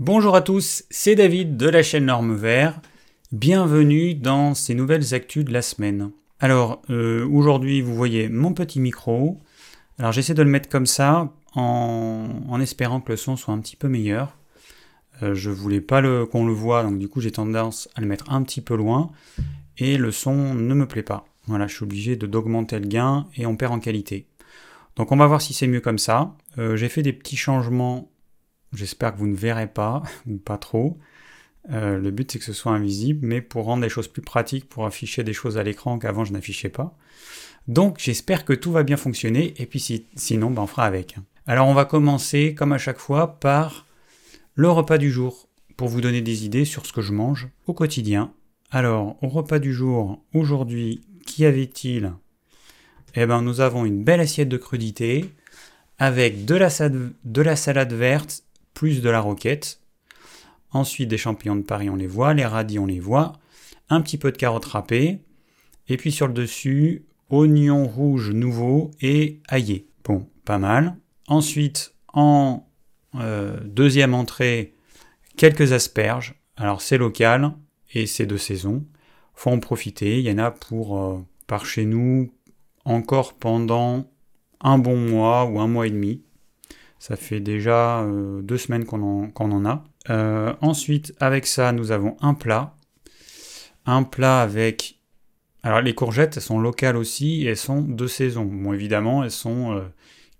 Bonjour à tous, c'est David de la chaîne Norme Vert. Bienvenue dans ces nouvelles actus de la semaine. Alors, euh, aujourd'hui, vous voyez mon petit micro. Alors, j'essaie de le mettre comme ça en, espérant que le son soit un petit peu meilleur. Euh, je voulais pas qu'on le voit, donc du coup, j'ai tendance à le mettre un petit peu loin et le son ne me plaît pas. Voilà, je suis obligé d'augmenter le gain et on perd en qualité. Donc, on va voir si c'est mieux comme ça. Euh, j'ai fait des petits changements J'espère que vous ne verrez pas, ou pas trop. Euh, le but c'est que ce soit invisible, mais pour rendre les choses plus pratiques, pour afficher des choses à l'écran qu'avant je n'affichais pas. Donc j'espère que tout va bien fonctionner, et puis sinon ben, on fera avec. Alors on va commencer, comme à chaque fois, par le repas du jour, pour vous donner des idées sur ce que je mange au quotidien. Alors au repas du jour, aujourd'hui, qu'y avait-il? Eh bien nous avons une belle assiette de crudité, avec de la salade verte de la roquette. Ensuite, des champignons de Paris, on les voit, les radis, on les voit, un petit peu de carottes râpées, et puis sur le dessus, oignons rouges nouveaux et aillés. Bon, pas mal. Ensuite, en euh, deuxième entrée, quelques asperges. Alors c'est local et c'est de saison. Faut en profiter. Il y en a pour euh, par chez nous encore pendant un bon mois ou un mois et demi. Ça fait déjà euh, deux semaines qu'on en, a. Euh, ensuite, avec ça, nous avons un plat. Un plat avec... Alors les courgettes, elles sont locales aussi et elles sont de saison. Bon, évidemment, elles sont euh,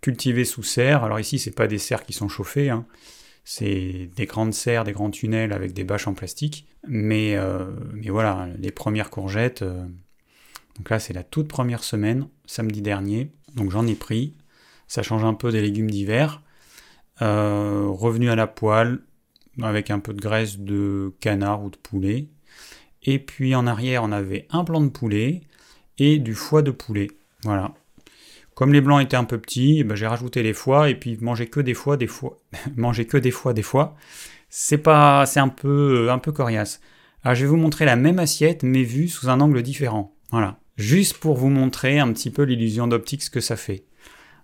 cultivées sous serre. Alors ici, c'est pas des serres qui sont chauffées. Hein. C'est des grandes serres, des grands tunnels avec des bâches en plastique. Mais, mais voilà, les premières courgettes... donc là, c'est la toute première semaine, samedi dernier. Donc j'en ai pris. Ça change un peu des légumes d'hiver. Euh, revenu à la poêle avec un peu de graisse de canard ou de poulet. Et puis en arrière, on avait un blanc de poulet et du foie de poulet. Voilà. Comme les blancs étaient un peu petits, eh ben, j'ai rajouté les foies et puis manger que des foies, des foies, manger que des foies, des foies. C'est pas, c'est un peu, un peu coriace. Alors je vais vous montrer la même assiette mais vue sous un angle différent. Voilà. Juste pour vous montrer un petit peu l'illusion d'optique ce que ça fait.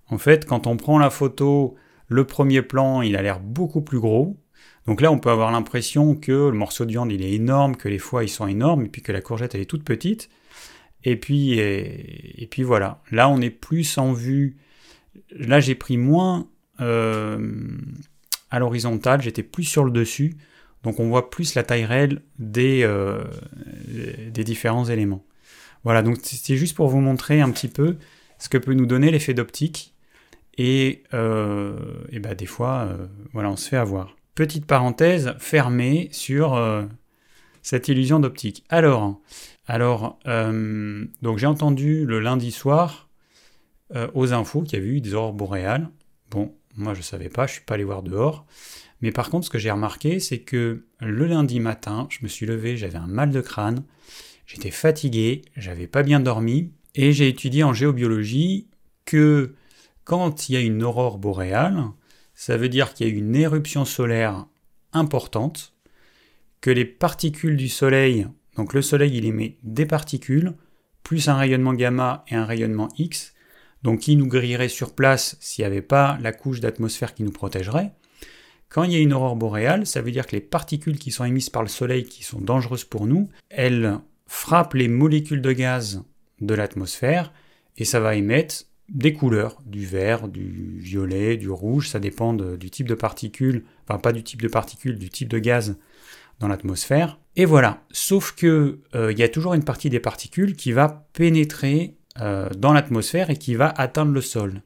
En fait, quand on prend la photo le premier plan, il a l'air beaucoup plus gros. Donc là, on peut avoir l'impression que le morceau de viande, il est énorme, que les foies, ils sont énormes, et puis que la courgette, elle est toute petite. Et puis, voilà. Là, on est plus en vue. Là, j'ai pris moins euh, à l'horizontale, j'étais plus sur le dessus. Donc on voit plus la taille réelle des, euh, des différents éléments. Voilà, donc c'est juste pour vous montrer un petit peu ce que peut nous donner l'effet d'optique et, euh, bah, des fois, euh, voilà, on se fait avoir. Petite parenthèse fermée sur euh, cette illusion d'optique. Alors, alors donc j'ai entendu le lundi soir aux infos qu'il y avait eu des aurores boréales. Bon, moi je ne savais pas, je suis pas allé voir dehors. Mais par contre, ce que j'ai remarqué, c'est que le lundi matin, je me suis levé, j'avais un mal de crâne, j'étais fatigué, j'avais pas bien dormi, et j'ai étudié en géobiologie que quand il y a une aurore boréale, ça veut dire qu'il y a une éruption solaire importante, que les particules du Soleil, donc le Soleil il émet des particules, plus un rayonnement gamma et un rayonnement X, donc qui nous grillerait sur place s'il n'y avait pas la couche d'atmosphère qui nous protégerait. Quand il y a une aurore boréale, ça veut dire que les particules qui sont émises par le Soleil, qui sont dangereuses pour nous, elles frappent les molécules de gaz de l'atmosphère et ça va émettre des couleurs, du vert, du violet, du rouge, ça dépend du type de particules, enfin pas du type de particules, du type de gaz dans l'atmosphère. Et voilà, sauf que euh, il y a toujours une partie des particules qui va pénétrer euh, dans l'atmosphère et qui va atteindre le sol.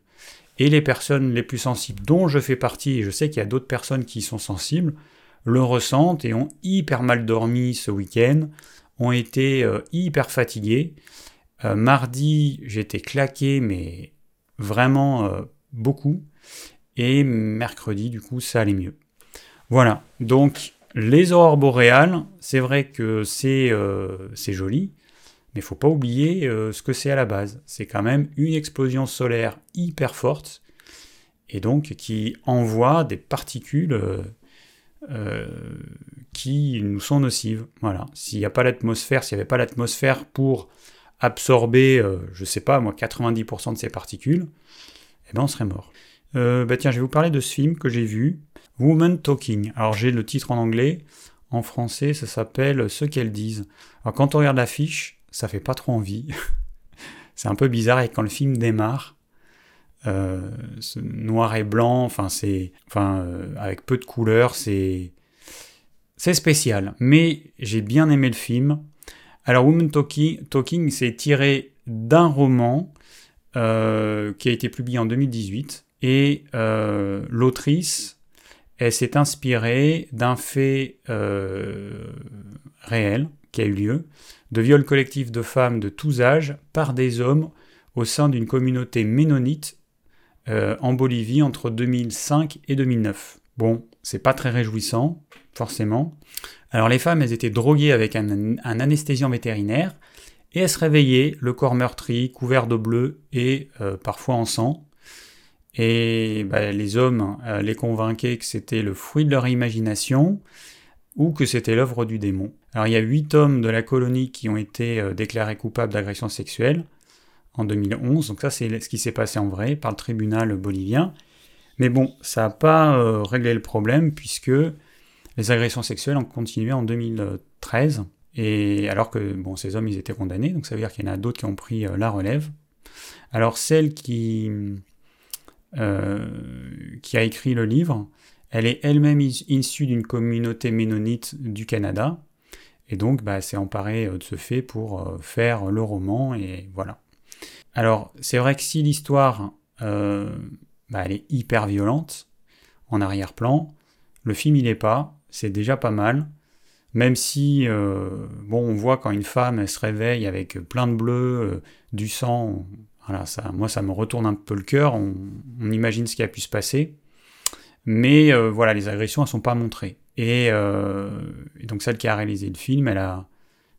Et les personnes les plus sensibles, dont je fais partie, et je sais qu'il y a d'autres personnes qui sont sensibles, le ressentent et ont hyper mal dormi ce week-end, ont été euh, hyper fatigués. Euh, mardi, j'étais claqué, mais vraiment euh, beaucoup. Et mercredi, du coup, ça allait mieux. Voilà. Donc, les aurores boréales, c'est vrai que c'est euh, joli, mais il faut pas oublier ce que c'est à la base. C'est quand même une explosion solaire hyper forte, et donc qui envoie des particules qui nous sont nocives. Voilà. S'il n'y a pas l'atmosphère, s'il n'y avait pas l'atmosphère pour absorber, euh, je sais pas moi, 90% de ces particules, eh ben on serait mort. Euh, bah tiens, je vais vous parler de ce film que j'ai vu. Woman Talking. Alors j'ai le titre en anglais, en français ça s'appelle Ce qu'elles disent. Alors quand on regarde l'affiche, ça fait pas trop envie. c'est un peu bizarre et quand le film démarre, euh, noir et blanc, enfin c'est, enfin euh, avec peu de couleurs, c'est c'est spécial. Mais j'ai bien aimé le film. Alors Woman Talking, Talking c'est tiré d'un roman euh, qui a été publié en 2018 et l'autrice elle s'est inspirée d'un fait réel qui a eu lieu, de viol collectif de femmes de tous âges par des hommes au sein d'une communauté ménonite euh, en Bolivie entre 2005 et 2009. Bon, c'est pas très réjouissant, forcément. Alors les femmes, elles étaient droguées avec un, anesthésiant vétérinaire et elles se réveillaient, le corps meurtri, couvert de bleu et euh, parfois en sang. Et bah, les hommes euh, les convainquaient que c'était le fruit de leur imagination ou que c'était l'œuvre du démon. Alors il y a huit hommes de la colonie qui ont été déclarés coupables d'agression sexuelle en 2011. Donc ça, c'est ce qui s'est passé en vrai par le tribunal bolivien. Mais bon, ça n'a pas euh, réglé le problème puisque les agressions sexuelles ont continué en 2013. Et alors que bon, ces hommes, ils étaient condamnés, donc ça veut dire qu'il y en a d'autres qui ont pris euh, la relève. Alors celle qui, euh, qui a écrit le livre, elle est elle-même issue d'une communauté ménonite du Canada. Et donc, bah, s'est emparée de ce fait pour faire le roman, et voilà. Alors, c'est vrai que si l'histoire, euh, bah, elle est hyper violente, en arrière-plan, le film il est pas, c'est déjà pas mal. Même si, euh, bon, on voit quand une femme se réveille avec plein de bleu, euh, du sang, voilà, ça, moi ça me retourne un peu le cœur, on, imagine ce qui a pu se passer. Mais voilà, les agressions elles sont pas montrées. Et, et, donc celle qui a réalisé le film, elle a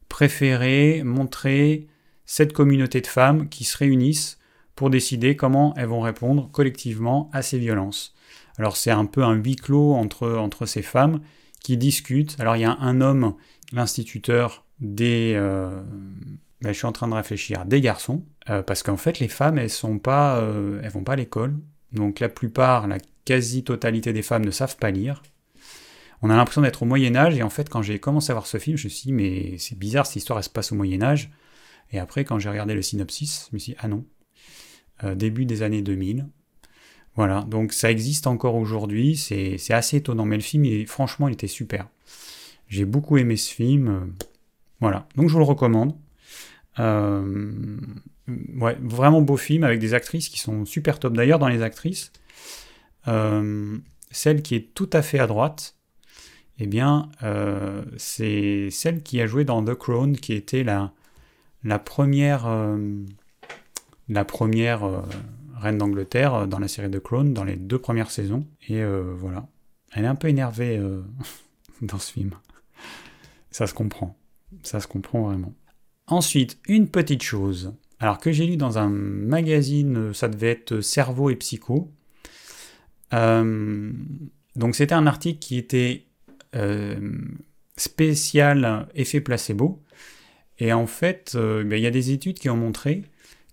préféré montrer cette communauté de femmes qui se réunissent pour décider comment elles vont répondre collectivement à ces violences. Alors c'est un peu un huis clos entre, entre ces femmes qui discutent. Alors il y a un homme, l'instituteur des... Euh, ben, je suis en train de réfléchir, des garçons, euh, parce qu'en fait les femmes elles sont pas, euh, elles vont pas à l'école, donc la plupart, la quasi-totalité des femmes ne savent pas lire. On a l'impression d'être au Moyen Âge et en fait quand j'ai commencé à voir ce film, je me suis dit mais c'est bizarre cette histoire elle se passe au Moyen Âge. Et après, quand j'ai regardé le synopsis, je me suis dit, ah non, début des années 2000. Voilà, donc ça existe encore aujourd'hui, c'est assez étonnant, mais le film, franchement, il était super. J'ai beaucoup aimé ce film. Euh, voilà, donc je vous le recommande. Euh, ouais, vraiment beau film avec des actrices qui sont super top. D'ailleurs, dans les actrices, celle qui est tout à fait à droite, eh bien, c'est celle qui a joué dans The Crown, qui était la, la première, euh, la première euh, reine d'Angleterre euh, dans la série de Crown, dans les deux premières saisons. Et voilà. Elle est un peu énervée dans ce film. Ça se comprend. Ça se comprend vraiment. Ensuite, une petite chose. Alors que j'ai lu dans un magazine, ça devait être Cerveau et Psycho. donc c'était un article qui était spécial effet placebo. Et en fait, euh, ben, il y a des études qui ont montré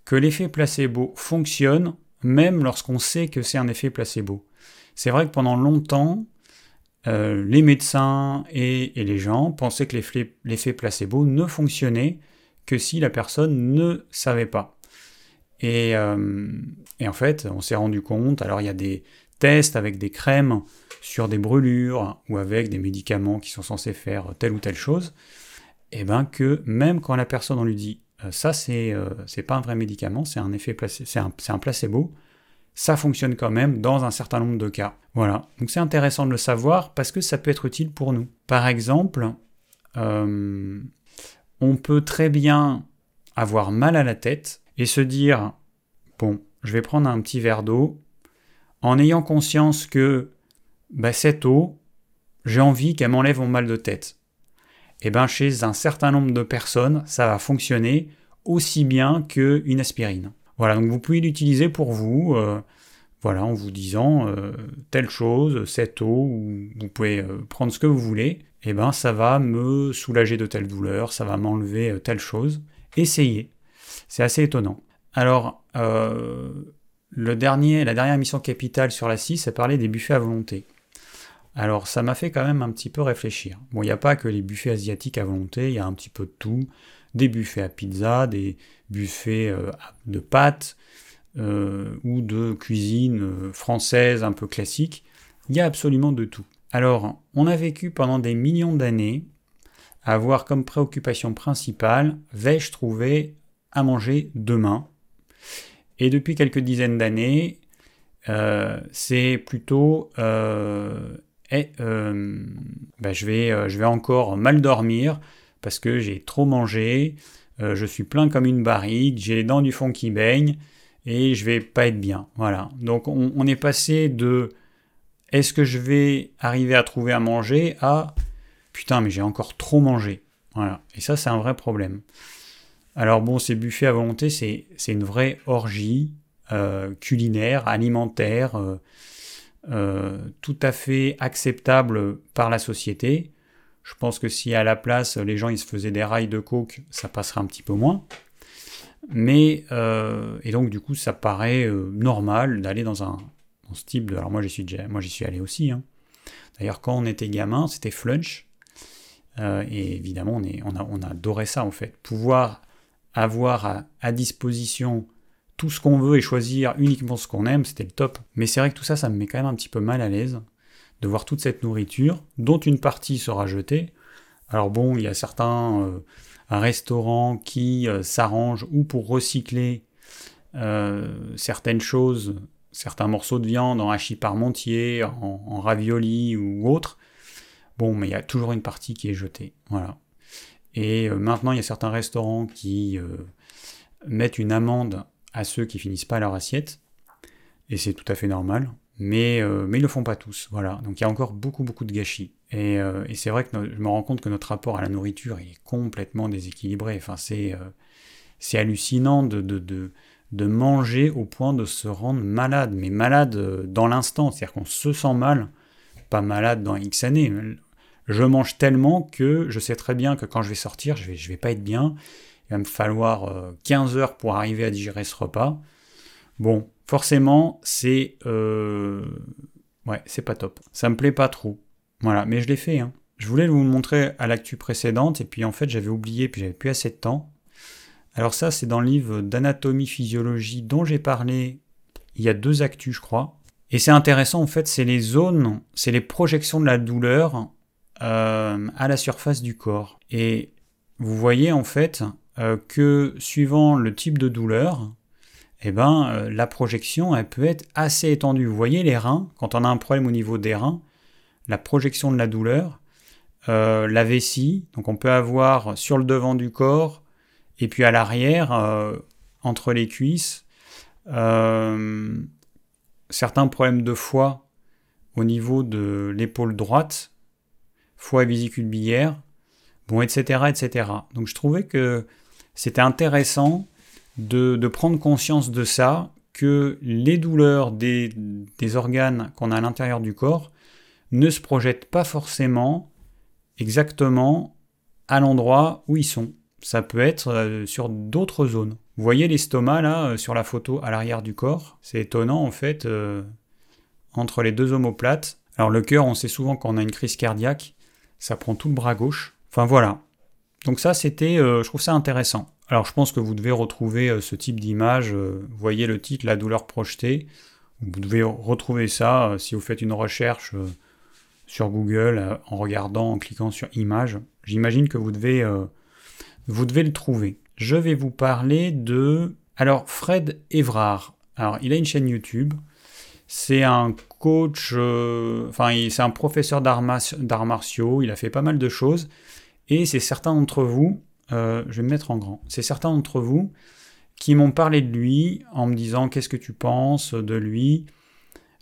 que l'effet placebo fonctionne même lorsqu'on sait que c'est un effet placebo. C'est vrai que pendant longtemps, euh, les médecins et, les gens pensaient que l'effet placebo ne fonctionnait que si la personne ne savait pas. Et, euh, et en fait, on s'est rendu compte, alors il y a des tests avec des crèmes sur des brûlures ou avec des médicaments qui sont censés faire telle ou telle chose, et eh ben que même quand la personne on lui dit ça c'est euh, c'est pas un vrai médicament, c'est un effet c'est un, un, placebo, ça fonctionne quand même dans un certain nombre de cas. Voilà, donc c'est intéressant de le savoir parce que ça peut être utile pour nous. Par exemple, euh, on peut très bien avoir mal à la tête et se dire bon, je vais prendre un petit verre d'eau en ayant conscience que bah, cette eau, j'ai envie qu'elle m'enlève mon mal de tête eh ben chez un certain nombre de personnes, ça va fonctionner aussi bien qu'une aspirine. Voilà, donc vous pouvez l'utiliser pour vous, euh, voilà, en vous disant euh, telle chose, cette eau, ou vous pouvez euh, prendre ce que vous voulez, et eh ben ça va me soulager de telle douleur, ça va m'enlever telle chose. Essayez. C'est assez étonnant. Alors, le dernier, la dernière mission capitale sur la 6, ça parlait des buffets à volonté. Alors ça m'a fait quand même un petit peu réfléchir. Bon, il n'y a pas que les buffets asiatiques à volonté, il y a un petit peu de tout. Des buffets à pizza, des buffets euh, de pâtes euh, ou de cuisine euh, française un peu classique. Il y a absolument de tout. Alors, on a vécu pendant des millions d'années à avoir comme préoccupation principale, vais-je trouver à manger demain? Et depuis quelques dizaines d'années, c'est plutôt et euh, ben, je, vais, euh, je vais encore mal dormir parce que j'ai trop mangé, euh, je suis plein comme une barrique, j'ai les dents du fond qui baignent et je vais pas être bien. Voilà. Donc on, est passé de est-ce que je vais arriver à trouver à manger à putain mais j'ai encore trop mangé. Voilà. Et ça c'est un vrai problème. Alors bon, ces buffets à volonté, c'est une vraie orgie culinaire, alimentaire. Euh, tout à fait acceptable par la société. Je pense que si à la place les gens ils se faisaient des rails de coke, ça passerait un petit peu moins. Mais euh, et donc du coup ça paraît euh, normal d'aller dans un ce type de. Alors moi j'y suis moi j'y suis allé aussi. Hein. D'ailleurs quand on était gamin c'était flunch et évidemment on, est, on, a, on adorait ça en fait. Pouvoir avoir à disposition tout ce qu'on veut et choisir uniquement ce qu'on aime, c'était le top. Mais c'est vrai que tout ça, ça me met quand même un petit peu mal à l'aise de voir toute cette nourriture, dont une partie sera jetée. Alors bon, il y a certains euh, restaurants qui euh, s'arrangent ou pour recycler euh, certaines choses, certains morceaux de viande en hachis parmentier, en, en ravioli ou autre. Bon, mais il y a toujours une partie qui est jetée. Voilà. Et maintenant, il y a certains restaurants qui mettent une amende à ceux qui finissent pas leur assiette, et c'est tout à fait normal, mais, euh, mais ils le font pas tous, voilà. Donc il y a encore beaucoup beaucoup de gâchis. Et, euh, c'est vrai que je me rends compte que notre rapport à la nourriture est complètement déséquilibré. Enfin, c'est euh, hallucinant de, de, de, de, manger au point de se rendre malade, mais malade dans l'instant, c'est-à-dire qu'on se sent mal, pas malade dans X années. Je mange tellement que je sais très bien que quand je vais sortir, je vais, je vais pas être bien il va me falloir 15 euh, heures pour arriver à digérer ce repas. Bon, forcément, c'est euh, ouais, c'est pas top. Ça me plaît pas trop. Voilà, mais je l'ai fait. Hein. Je voulais vous le montrer à l'actu précédente et puis en fait j'avais oublié puis j'avais plus assez de temps. Alors ça c'est dans le livre d'anatomie physiologie dont j'ai parlé il y a deux actus je crois. Et c'est intéressant en fait, c'est les zones, c'est les projections de la douleur euh, à la surface du corps. Et vous voyez en fait que suivant le type de douleur, eh ben, euh, la projection elle peut être assez étendue. Vous voyez les reins, quand on a un problème au niveau des reins, la projection de la douleur, euh, la vessie, donc on peut avoir sur le devant du corps et puis à l'arrière, entre les cuisses, certains problèmes de foie au niveau de l'épaule droite, foie et vésicule biliaire, bon, etc., etc. Donc je trouvais que c'était intéressant de, prendre conscience de ça, que les douleurs des, organes qu'on a à l'intérieur du corps ne se projettent pas forcément exactement à l'endroit où ils sont. Ça peut être euh, sur d'autres zones. Vous voyez l'estomac là euh, sur la photo à l'arrière du corps? C'est étonnant en fait euh, entre les deux omoplates. Alors le cœur, on sait souvent quand on a une crise cardiaque, ça prend tout le bras gauche. Enfin voilà, donc ça, c'était, euh, je trouve ça intéressant. Alors je pense que vous devez retrouver euh, ce type d'image. Euh, voyez le titre, la douleur projetée. Vous devez retrouver ça si vous faites une recherche sur Google en regardant, en cliquant sur images. J'imagine que vous devez, vous devez le trouver. Je vais vous parler de... Alors Fred Evrard. Alors il a une chaîne YouTube. C'est un coach, enfin c'est un professeur d'arts martiaux. Il a fait pas mal de choses. Et c'est certains d'entre vous, euh, je vais me mettre en grand, c'est certains d'entre vous qui m'ont parlé de lui en me disant qu'est-ce que tu penses de lui?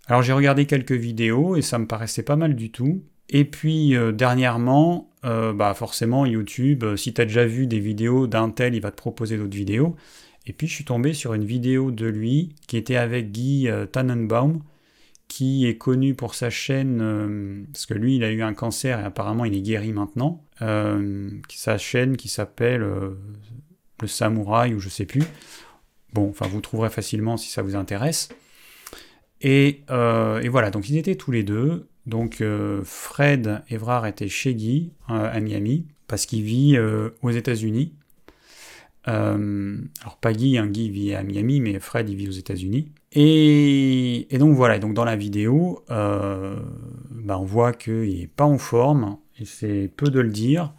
Alors j'ai regardé quelques vidéos et ça me paraissait pas mal du tout. Et puis euh, dernièrement, euh, bah forcément YouTube, si tu as déjà vu des vidéos d'un tel, il va te proposer d'autres vidéos. Et puis je suis tombé sur une vidéo de lui qui était avec Guy Tannenbaum, qui est connu pour sa chaîne, euh, parce que lui, il a eu un cancer et apparemment il est guéri maintenant. Euh, sa chaîne qui s'appelle euh, Le Samouraï ou je sais plus. Bon, enfin, vous trouverez facilement si ça vous intéresse. Et, et, voilà, donc ils étaient tous les deux Donc Fred Evrard était chez Guy à Miami parce qu'il vit aux États-Unis. Alors pas Guy, hein, Guy vit à Miami, mais Fred il vit aux États-Unis. Et, donc voilà, donc dans la vidéo, bah, on voit qu'il n'est pas en forme, et c'est peu de le dire.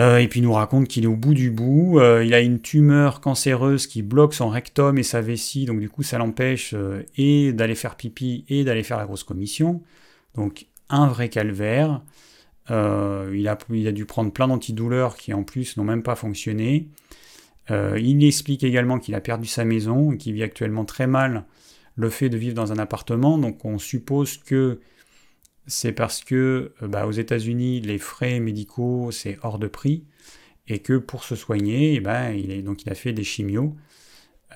Euh, et puis il nous raconte qu'il est au bout du bout. Euh, il a une tumeur cancéreuse qui bloque son rectum et sa vessie, donc du coup ça l'empêche euh, et d'aller faire pipi et d'aller faire la grosse commission. Donc un vrai calvaire. Il, a, il a dû prendre plein d'antidouleurs qui en plus n'ont même pas fonctionné. il explique également qu'il a perdu sa maison et qu'il vit actuellement très mal le fait de vivre dans un appartement. Donc on suppose que c'est parce que euh, bah, aux États-Unis, les frais médicaux, c'est hors de prix, et que pour se soigner, eh ben, il, est, donc il a fait des chimios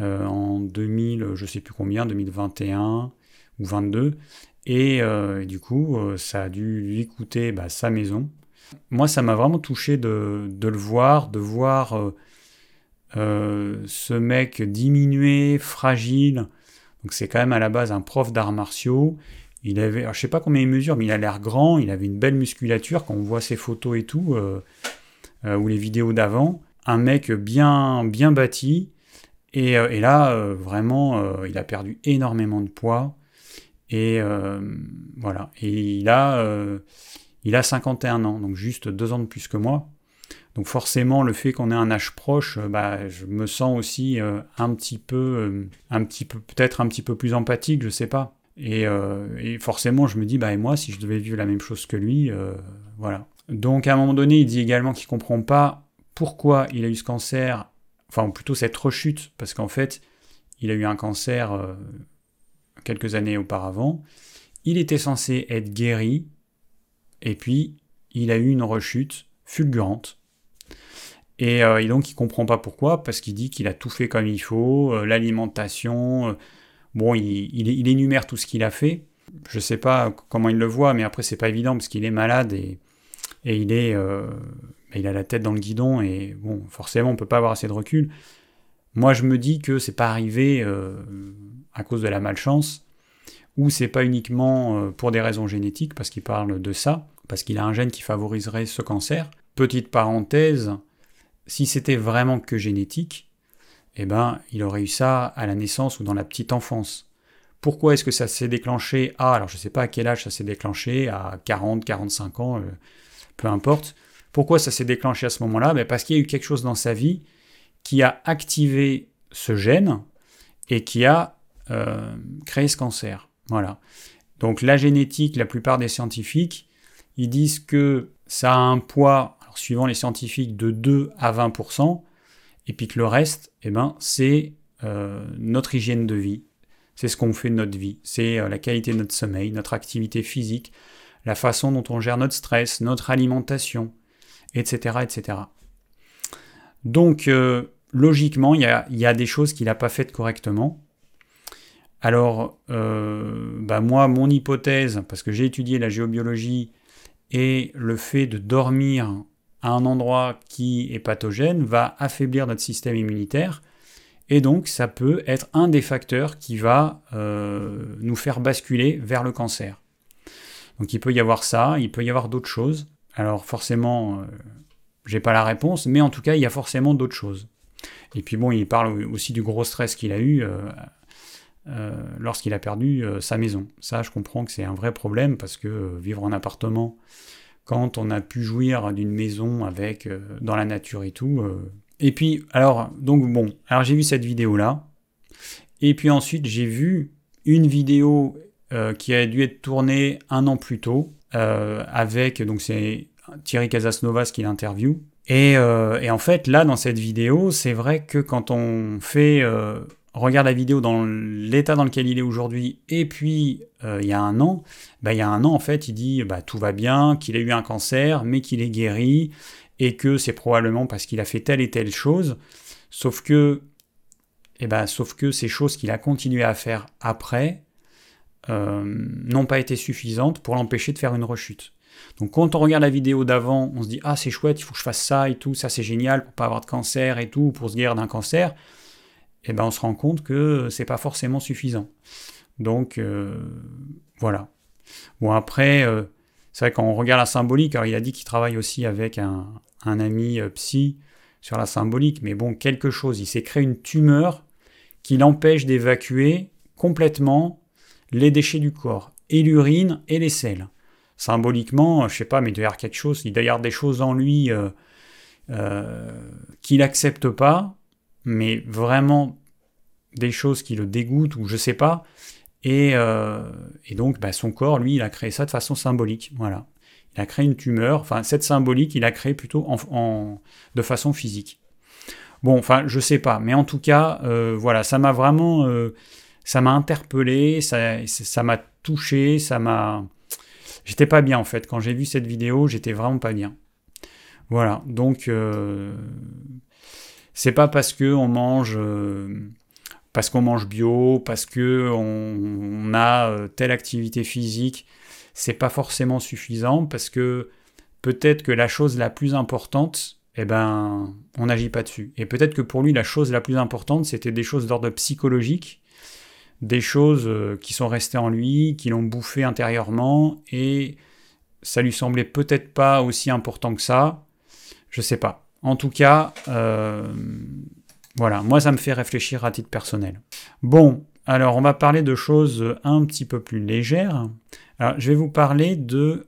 euh, en 2000, je sais plus combien, 2021 ou 22, euh, et, du coup, ça a dû lui coûter bah, sa maison. Moi, ça m'a vraiment touché de, le voir, de voir ce mec diminué, fragile. Donc c'est quand même à la base un prof d'arts martiaux il avait, je sais pas combien il mesure, mais il a l'air grand, il avait une belle musculature quand on voit ses photos et tout, euh, euh, ou les vidéos d'avant. Un mec bien, bien bâti. Et, euh, là, vraiment, il a perdu énormément de poids. Et voilà. Et il a, il a 51 ans, donc juste deux ans de plus que moi. Donc forcément, le fait qu'on ait un âge proche, bah, je me sens aussi un petit peu, un petit peu, peut-être un petit peu plus empathique, je sais pas. Euh, et, forcément, je me dis, bah, et moi, si je devais vivre la même chose que lui, euh, voilà. Donc, à un moment donné, il dit également qu'il comprend pas pourquoi il a eu ce cancer, enfin, plutôt cette rechute, parce qu'en fait, il a eu un cancer euh, quelques années auparavant. Il était censé être guéri, et puis il a eu une rechute fulgurante. Et, et donc, il comprend pas pourquoi, parce qu'il dit qu'il a tout fait comme il faut, l'alimentation Bon, il, énumère tout ce qu'il a fait. Je sais pas comment il le voit, mais après, c'est pas évident parce qu'il est malade et, il est. Euh, il a la tête dans le guidon et bon, forcément, on peut pas avoir assez de recul. Moi, je me dis que c'est pas arrivé euh, à cause de la malchance, ou c'est pas uniquement euh, pour des raisons génétiques, parce qu'il parle de ça, parce qu'il a un gène qui favoriserait ce cancer. Petite parenthèse, si c'était vraiment que génétique, eh ben, il aurait eu ça à la naissance ou dans la petite enfance. Pourquoi est-ce que ça s'est déclenché à, alors je ne sais pas à quel âge ça s'est déclenché, à 40, 45 ans, euh, peu importe. Pourquoi ça s'est déclenché à ce moment-là? Ben Parce qu'il y a eu quelque chose dans sa vie qui a activé ce gène et qui a euh, créé ce cancer. Voilà. Donc la génétique, la plupart des scientifiques, ils disent que ça a un poids, suivant les scientifiques, de 2 à 20%, et puis que le reste, eh ben, c'est euh, notre hygiène de vie, c'est ce qu'on fait de notre vie, c'est euh, la qualité de notre sommeil, notre activité physique, la façon dont on gère notre stress, notre alimentation, etc. etc. Donc, logiquement, il y a, y a, des choses qu'il n'a pas faites correctement. Alors, bah moi, mon hypothèse, parce que j'ai étudié la géobiologie et le fait de dormir à un endroit qui est pathogène va affaiblir notre système immunitaire et donc ça peut être un des facteurs qui va euh, nous faire basculer vers le cancer. Donc il peut y avoir ça, il peut y avoir d'autres choses. Alors forcément, euh, j'ai pas la réponse, mais en tout cas il y a forcément d'autres choses. Et puis bon, il parle aussi du gros stress qu'il a eu euh, lorsqu'il a perdu sa maison. Ça, je comprends que c'est un vrai problème parce que vivre en appartement quand on a pu jouir d'une maison avec euh, dans la nature et tout. Euh. Et puis, alors, donc bon, alors j'ai vu cette vidéo-là, et puis ensuite j'ai vu une vidéo euh, qui a dû être tournée un an plus tôt, avec, donc c'est Thierry Casasnovas qui l'interview. Et, et, en fait, là, dans cette vidéo, c'est vrai que quand on fait regarde la vidéo dans l'état dans lequel il est aujourd'hui, et puis euh, il y a un an, bah, il y a un an, en fait, il dit bah, tout va bien, qu'il a eu un cancer, mais qu'il est guéri, et que c'est probablement parce qu'il a fait telle et telle chose, sauf que, eh ben, sauf que ces choses qu'il a continué à faire après euh, n'ont pas été suffisantes pour l'empêcher de faire une rechute. Donc quand on regarde la vidéo d'avant, on se dit ah c'est chouette, il faut que je fasse ça et tout, ça c'est génial pour pas avoir de cancer et tout, pour se guérir d'un cancer eh ben on se rend compte que c'est pas forcément suffisant. Donc euh, voilà. Bon, après, euh, c'est vrai quand on regarde la symbolique, alors il a dit qu'il travaille aussi avec un, ami euh, psy sur la symbolique, mais bon, quelque chose, il s'est créé une tumeur qui l'empêche d'évacuer complètement les déchets du corps, et l'urine et les selles. Symboliquement, je sais pas, mais il doit quelque chose, il doit y avoir des choses en lui qu'il n'accepte pas, mais vraiment des choses qui le dégoûtent ou je sais pas. Et, euh, donc, bah, son corps, lui, il a créé ça de façon symbolique. Voilà. Il a créé une tumeur. Enfin, cette symbolique, il a créé plutôt en, de façon physique. Bon, enfin, je sais pas. Mais en tout cas, euh, voilà, ça m'a vraiment. Euh, ça m'a interpellé, ça, ça m'a touché, ça m'a. J'étais pas bien en fait. Quand j'ai vu cette vidéo, j'étais vraiment pas bien. Voilà. Donc, c'est pas parce que on mange parce qu'on mange bio, parce que on, a euh, telle activité physique, c'est pas forcément suffisant parce que peut-être que la chose la plus importante, eh ben, on n'agit pas dessus. Et peut-être que pour lui, la chose la plus importante, c'était des choses d'ordre psychologique, des choses euh, qui sont restées en lui, qui l'ont bouffé intérieurement, et ça lui semblait peut-être pas aussi important que ça. Je sais pas. En tout cas, euh, voilà, moi ça me fait réfléchir à titre personnel. Bon, alors on va parler de choses un petit peu plus légères. Alors je vais vous parler de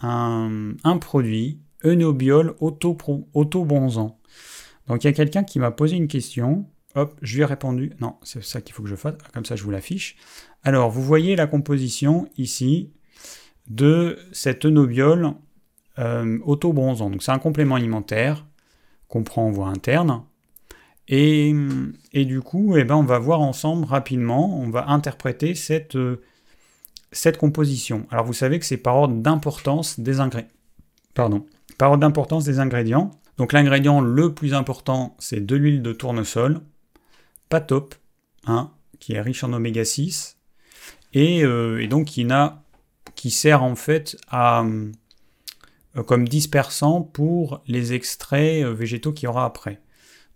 un, produit, Eunobiol Auto-Bronzant. Donc il y a quelqu'un qui m'a posé une question. Hop, je lui ai répondu. Non, c'est ça qu'il faut que je fasse. Comme ça, je vous l'affiche. Alors, vous voyez la composition ici de cet Eunobiol euh. Donc, c'est un complément alimentaire qu'on prend en voie interne et, du coup, eh ben, on va voir ensemble rapidement, on va interpréter cette, euh, composition. Alors vous savez que c'est par ordre d'importance des ingrédients. Pardon. Par d'importance des ingrédients. Donc l'ingrédient le plus important, c'est de l'huile de tournesol, pas top, hein, qui est riche en oméga 6, euh, et, donc qui, qui sert en fait à, comme dispersant pour les extraits végétaux qu'il y aura après.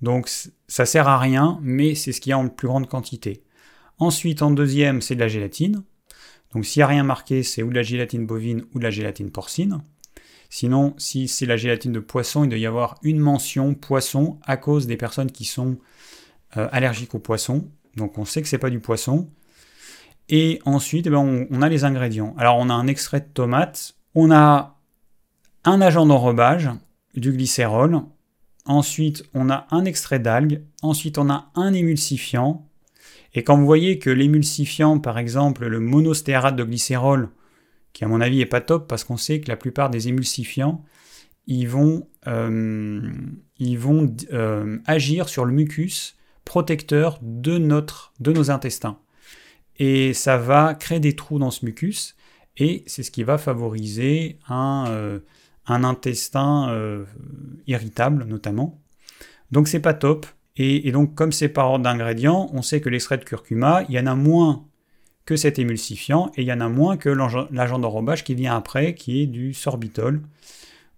Donc ça sert à rien, mais c'est ce qu'il y a en plus grande quantité. Ensuite, en deuxième, c'est de la gélatine. Donc s'il n'y a rien marqué, c'est ou de la gélatine bovine ou de la gélatine porcine. Sinon, si c'est la gélatine de poisson, il doit y avoir une mention poisson à cause des personnes qui sont euh, allergiques au poisson. Donc on sait que c'est pas du poisson. Et ensuite, eh ben, on, on, a les ingrédients. Alors on a un extrait de tomate, on a un agent d'enrobage, du glycérol, Ensuite, on a un extrait d'algue. Ensuite, on a un émulsifiant. Et quand vous voyez que l'émulsifiant, par exemple, le monostéarate de glycérol, qui à mon avis est pas top parce qu'on sait que la plupart des émulsifiants, ils vont, euh, ils vont euh, agir sur le mucus protecteur de, notre, de nos intestins. Et ça va créer des trous dans ce mucus, et c'est ce qui va favoriser un, euh, un intestin euh, irritable notamment. Donc c'est pas top. Et, donc comme c'est par ordre d'ingrédients, on sait que l'extrait de curcuma, il y en a moins que cet émulsifiant et il y en a moins que l'agent d'enrobage qui vient après, qui est du sorbitol.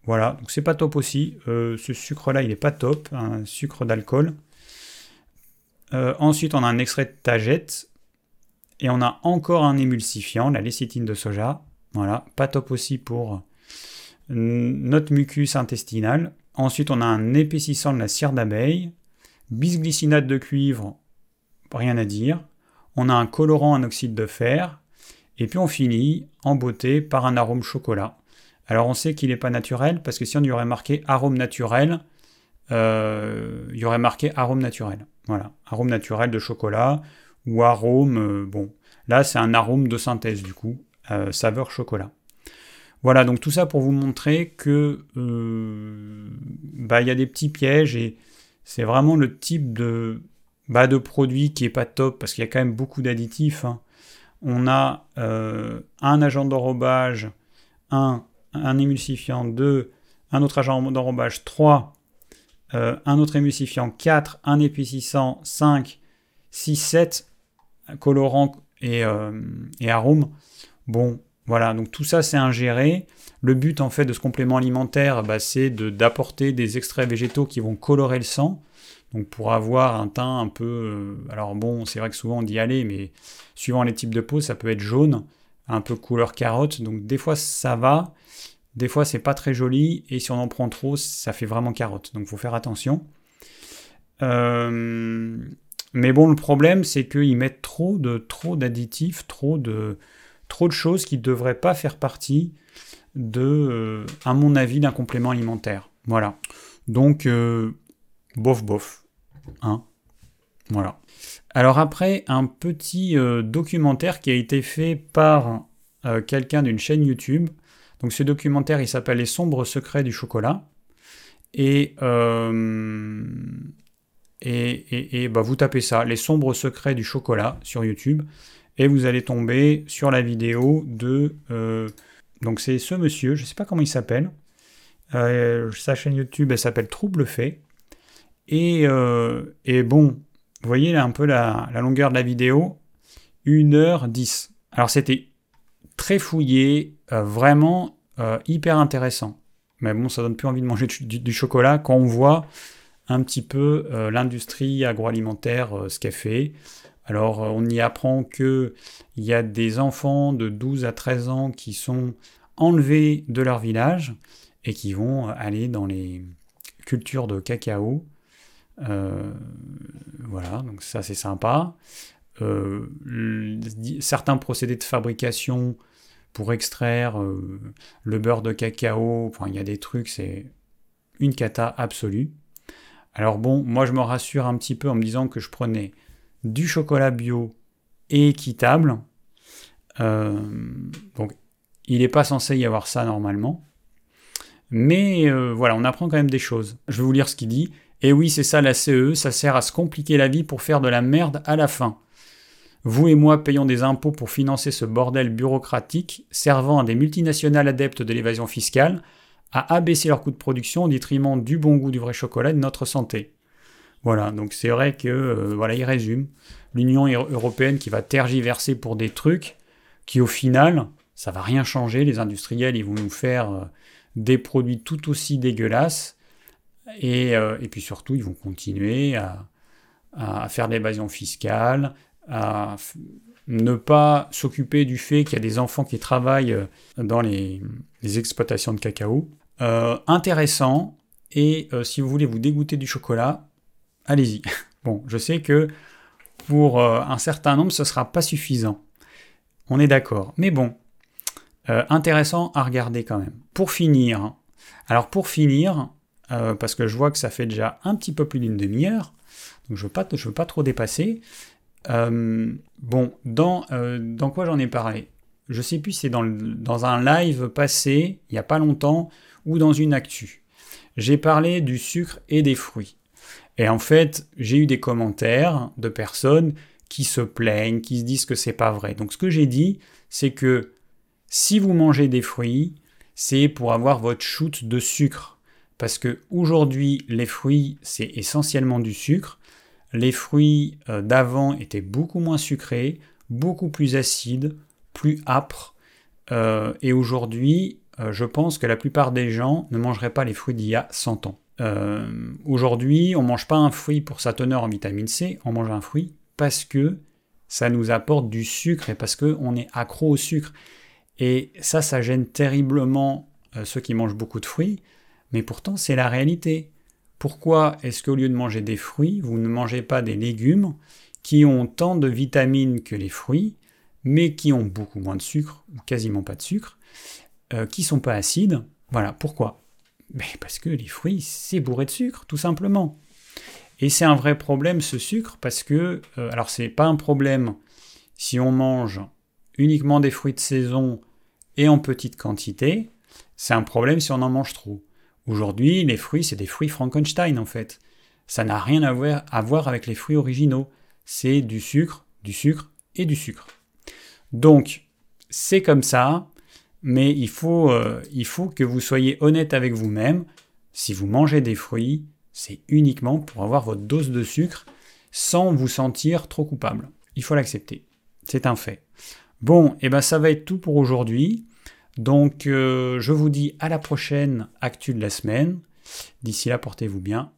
Voilà, donc c'est pas top aussi. Euh, ce sucre-là, il est pas top, un sucre d'alcool. Euh, ensuite, on a un extrait de tagette et on a encore un émulsifiant, la lécithine de soja. Voilà, pas top aussi pour notre mucus intestinal. Ensuite, on a un épaississant de la cire d'abeille, bisglycinate de cuivre, rien à dire. On a un colorant en oxyde de fer. Et puis on finit en beauté par un arôme chocolat. Alors on sait qu'il n'est pas naturel parce que si on y aurait marqué arôme naturel, euh, il y aurait marqué arôme naturel. Voilà, arôme naturel de chocolat ou arôme, euh, bon, là c'est un arôme de synthèse du coup, euh, saveur chocolat. Voilà, donc tout ça pour vous montrer que euh, bah, il y a des petits pièges et c'est vraiment le type de, bah, de produit qui est pas top parce qu'il y a quand même beaucoup d'additifs. Hein. On a euh, un agent d'enrobage, un, un émulsifiant, deux, un autre agent d'enrobage, trois, euh, un autre émulsifiant, quatre, un épaississant, cinq, six, sept, colorant et, et arômes. Bon, voilà, donc tout ça c'est ingéré. Le but en fait de ce complément alimentaire, bah, c'est d'apporter des extraits végétaux qui vont colorer le sang. Donc pour avoir un teint un peu... Euh, alors bon, c'est vrai que souvent on dit aller, mais suivant les types de peau, ça peut être jaune. un peu couleur carotte. Donc des fois ça va, des fois c'est pas très joli, et si on en prend trop, ça fait vraiment carotte. Donc il faut faire attention. Euh, mais bon, le problème, c'est qu'ils mettent trop de trop d'additifs, trop de trop de choses qui ne devraient pas faire partie de, euh, à mon avis, d'un complément alimentaire. Voilà. Donc, euh, bof, bof. Hein voilà. Alors après, un petit euh, documentaire qui a été fait par quelqu'un d'une chaîne YouTube. Donc ce documentaire, il s'appelle Les sombres secrets du chocolat. Et, et, et, bah, vous tapez ça, Les sombres secrets du chocolat sur YouTube. Et vous allez tomber sur la vidéo de donc c'est ce monsieur, je ne sais pas comment il s'appelle. Euh, sa chaîne YouTube, elle s'appelle Trouble Fait. Et, euh, bon, vous voyez là un peu la, longueur de la vidéo, 1h10. Alors c'était très fouillé, euh, vraiment hyper intéressant. Mais bon, ça donne plus envie de manger du, chocolat quand on voit un petit peu l'industrie agroalimentaire, ce qu'elle fait. Alors on y apprend qu'il y a des enfants de 12 à 13 ans qui sont enlevés de leur village et qui vont aller dans les cultures de cacao. Euh, voilà, donc ça c'est sympa. Euh, certains procédés de fabrication pour extraire euh, le beurre de cacao, enfin, il y a des trucs, c'est une cata absolue. Alors bon, moi je me rassure un petit peu en me disant que je prenais du chocolat bio et équitable. Euh, donc, il n'est pas censé y avoir ça normalement. Mais euh, voilà, on apprend quand même des choses. Je vais vous lire ce qu'il dit. Et oui, c'est ça la CE, ça sert à se compliquer la vie pour faire de la merde à la fin. Vous et moi payons des impôts pour financer ce bordel bureaucratique servant à des multinationales adeptes de l'évasion fiscale à abaisser leurs coûts de production au détriment du bon goût du vrai chocolat et de notre santé. Voilà, donc c'est vrai que, euh, voilà, il résume. L'Union européenne qui va tergiverser pour des trucs qui, au final, ça va rien changer. Les industriels, ils vont nous faire euh, des produits tout aussi dégueulasses. Et, euh, et puis surtout, ils vont continuer à, à faire de l'évasion fiscale, à ne pas s'occuper du fait qu'il y a des enfants qui travaillent dans les, les exploitations de cacao. intéressant. Et si vous voulez vous dégoûter du chocolat, allez-y. Bon, je sais que pour euh, un certain nombre, ce ne sera pas suffisant. On est d'accord. Mais bon, euh, intéressant à regarder quand même. Pour finir, alors pour finir, euh, parce que je vois que ça fait déjà un petit peu plus d'une demi-heure, donc je ne veux, pas, trop dépasser. bon, dans, quoi j'en ai parlé? Je sais plus si c'est dans, dans un live passé, il n'y a pas longtemps, ou dans une actu. J'ai parlé du sucre et des fruits. Et en fait, j'ai eu des commentaires de personnes qui se plaignent, qui se disent que c'est pas vrai. Donc ce que j'ai dit, c'est que si vous mangez des fruits, c'est pour avoir votre shoot de sucre. Parce que aujourd'hui, les fruits, c'est essentiellement du sucre. Les fruits euh, d'avant étaient beaucoup moins sucrés, beaucoup plus acides, plus âpres. Euh, et aujourd'hui, euh, je pense que la plupart des gens ne mangeraient pas les fruits d'il y a 100 ans. Euh, aujourd'hui, on ne mange pas un fruit pour sa teneur en vitamine C, on mange un fruit parce que ça nous apporte du sucre et parce qu'on est accro au sucre. Et ça, ça gêne terriblement euh, ceux qui mangent beaucoup de fruits, mais pourtant c'est la réalité. Pourquoi est-ce qu'au lieu de manger des fruits, vous ne mangez pas des légumes qui ont tant de vitamines que les fruits, mais qui ont beaucoup moins de sucre, ou quasiment pas de sucre, euh, qui sont pas acides? Voilà, pourquoi? Mais Parce que les fruits, c'est bourré de sucre, tout simplement. Et c'est un vrai problème ce sucre parce que, euh, alors c'est pas un problème si on mange uniquement des fruits de saison et en petite quantité, c'est un problème si on en mange trop. Aujourd'hui, les fruits, c'est des fruits Frankenstein en fait. Ça n'a rien à voir, à voir avec les fruits originaux. C'est du sucre, du sucre et du sucre. Donc, c'est comme ça mais il faut, euh, il faut que vous soyez honnête avec vous-même. Si vous mangez des fruits, c'est uniquement pour avoir votre dose de sucre sans vous sentir trop coupable. Il faut l'accepter. C'est un fait. Bon, et eh ben ça va être tout pour aujourd'hui. Donc euh, je vous dis à la prochaine actu de la semaine. D'ici là, portez-vous bien